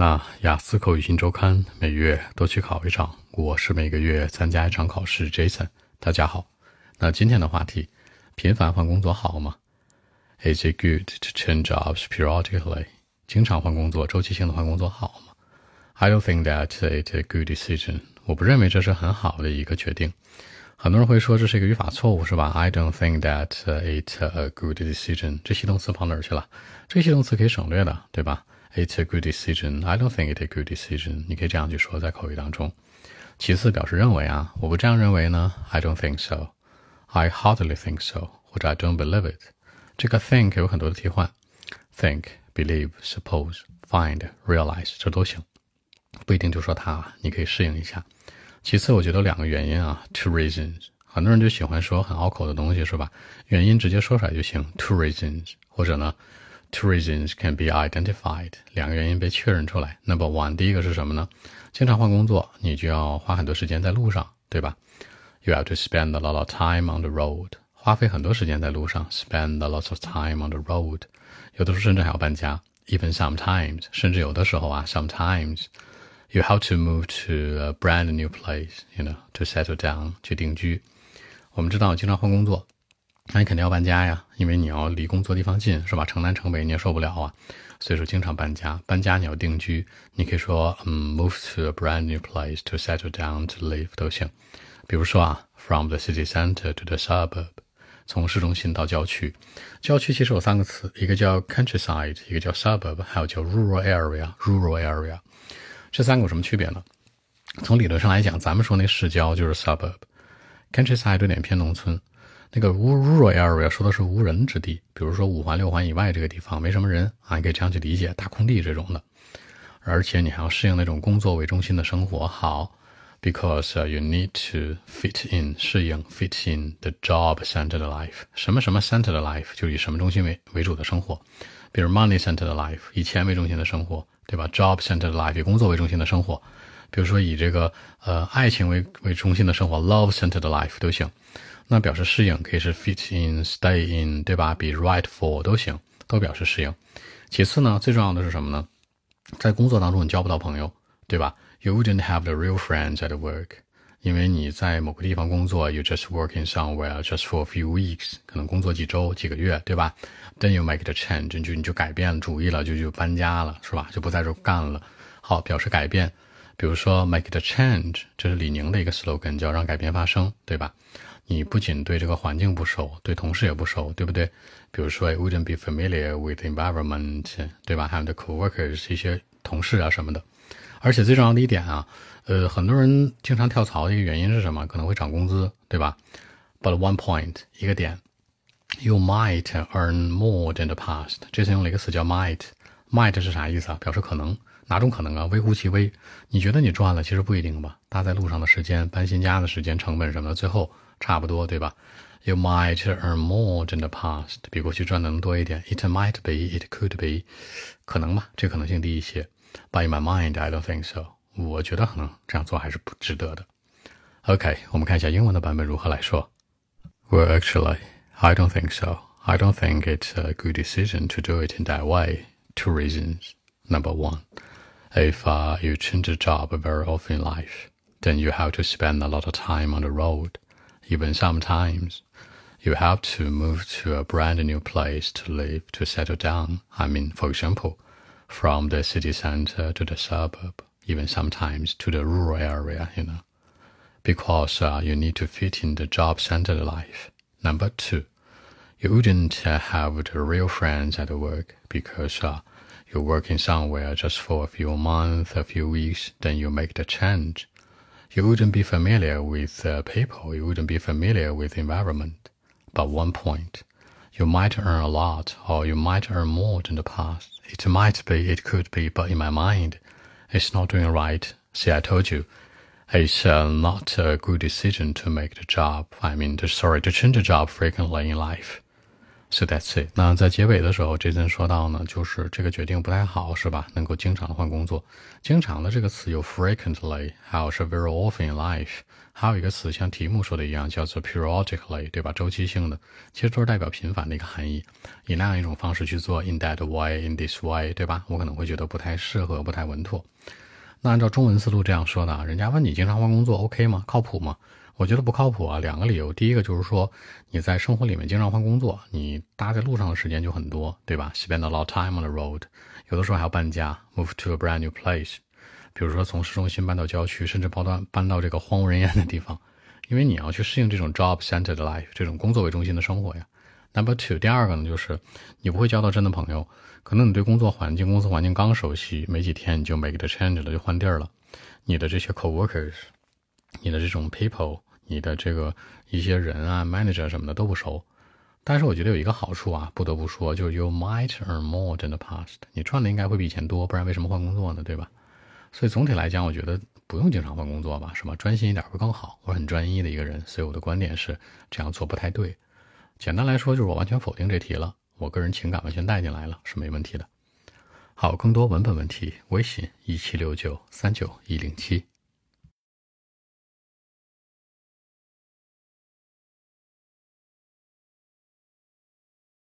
那雅思口语新周刊每月都去考一场，我是每个月参加一场考试。Jason，大家好。那今天的话题，频繁换工作好吗？Is it good to change jobs periodically？经常换工作、周期性的换工作好吗？I don't think that it's a good decision。我不认为这是很好的一个决定。很多人会说这是一个语法错误，是吧？I don't think that it's a good decision。这系动词跑哪儿去了？这系动词可以省略的，对吧？It's a good decision。I don't think it's a good decision。你可以这样去说，在口语当中。其次表示认为啊，我不这样认为呢。I don't think so。I hardly think so。或者 I don't believe it。这个 think 有很多的替换，think、believe、suppose、find、realize 这都行，不一定就说它，你可以适应一下。其次，我觉得两个原因啊，two reasons。很多人就喜欢说很拗口的东西，是吧？原因直接说出来就行，two reasons。或者呢 ，two reasons can be identified。两个原因被确认出来。Number one，第一个是什么呢？经常换工作，你就要花很多时间在路上，对吧？You have to spend a lot of time on the road。花费很多时间在路上，spend a lot of time on the road。有的时候甚至还要搬家，even sometimes，甚至有的时候啊，sometimes。you have to move to a brand new place, you know, to settle down 去定居。我们知道经常换工作， 那你肯定要搬家呀，因为你要离工作地方近，是吧？城南城北你也受不了啊，所以说经常搬家。搬家你要定居，你可以说嗯，move to a brand new place to settle down to live 都行。比如说啊，from the city center to the suburb，从市中心到郊区。郊区其实有三个词，一个叫 countryside，一个叫 suburb，还有叫 rural area，rural area。这三个有什么区别呢？从理论上来讲，咱们说那市郊就是 suburb，countryside 有点偏农村，那个 rural area 说的是无人之地，比如说五环六环以外这个地方没什么人啊，你可以这样去理解，大空地这种的。而且你还要适应那种工作为中心的生活。好，because you need to fit in 适应 fit in the job-centered life，什么什么 centered life 就以什么中心为为主的生活，比如 money-centered life 以钱为中心的生活。对吧？Job-centered life 以工作为中心的生活，比如说以这个呃爱情为为中心的生活，Love-centered life 都行。那表示适应可以是 fit in、stay in，对吧？be right for 都行，都表示适应。其次呢，最重要的是什么呢？在工作当中你交不到朋友，对吧？You wouldn't have the real friends at work，因为你在某个地方工作，you just working somewhere just for a few weeks，可能工作几周、几个月，对吧？Then you make the change，你就你就改变主意了，就就搬家了，是吧？就不在这干了。好，表示改变。比如说 make the change，这是李宁的一个 slogan，叫让改变发生，对吧？你不仅对这个环境不熟，对同事也不熟，对不对？比如说 wouldn't be familiar with environment，对吧？还有的 coworkers 一些同事啊什么的。而且最重要的一点啊，呃，很多人经常跳槽的一个原因是什么？可能会涨工资，对吧？But one point，一个点。You might earn more than the past。这次用了一个词叫 might，might 是啥意思啊？表示可能，哪种可能啊？微乎其微。你觉得你赚了，其实不一定吧？搭在路上的时间、搬新家的时间、成本什么的，最后差不多，对吧？You might earn more than the past，比过去赚的能多一点。It might be，it could be，可能吧？这可能性低一些。By my mind，I don't think so。我觉得可能这样做还是不值得的。OK，我们看一下英文的版本如何来说。Well, actually. I don't think so. I don't think it's a good decision to do it in that way. Two reasons. Number one, if uh, you change a job very often in life, then you have to spend a lot of time on the road. Even sometimes, you have to move to a brand new place to live, to settle down. I mean, for example, from the city center to the suburb, even sometimes to the rural area, you know, because uh, you need to fit in the job-centered life. Number two, you wouldn't have the real friends at work because uh, you're working somewhere just for a few months, a few weeks, then you make the change. You wouldn't be familiar with uh, people, you wouldn't be familiar with environment. But one point, you might earn a lot or you might earn more than the past. It might be, it could be, but in my mind, it's not doing right. See, I told you, it's uh, not a good decision to make the job. I mean, sorry, to change the job frequently in life. So that's it。那在结尾的时候，Jason 说到呢，就是这个决定不太好，是吧？能够经常的换工作，经常的这个词有 frequently，还有是 very often in life，还有一个词像题目说的一样，叫做 periodically，对吧？周期性的，其实都是代表频繁的一个含义。以那样一种方式去做，in that way，in this way，对吧？我可能会觉得不太适合，不太稳妥。那按照中文思路这样说的啊，人家问你经常换工作，OK 吗？靠谱吗？我觉得不靠谱啊，两个理由。第一个就是说，你在生活里面经常换工作，你搭在路上的时间就很多，对吧？Spend a lot of time on the road，有的时候还要搬家，move to a brand new place。比如说从市中心搬到郊区，甚至搬到搬到这个荒无人烟的地方，因为你要去适应这种 job-centered life，这种工作为中心的生活呀。Number two，第二个呢，就是你不会交到真的朋友，可能你对工作环境、公司环境刚熟悉，没几天你就 make the change 了，就换地儿了。你的这些 coworkers，你的这种 people。你的这个一些人啊，manager 什么的都不熟，但是我觉得有一个好处啊，不得不说，就是 you might earn more than the past，你赚的应该会比以前多，不然为什么换工作呢？对吧？所以总体来讲，我觉得不用经常换工作吧，是吧？专心一点会更好。我很专一的一个人，所以我的观点是这样做不太对。简单来说，就是我完全否定这题了，我个人情感完全带进来了，是没问题的。好，更多文本问题，微信一七六九三九一零七。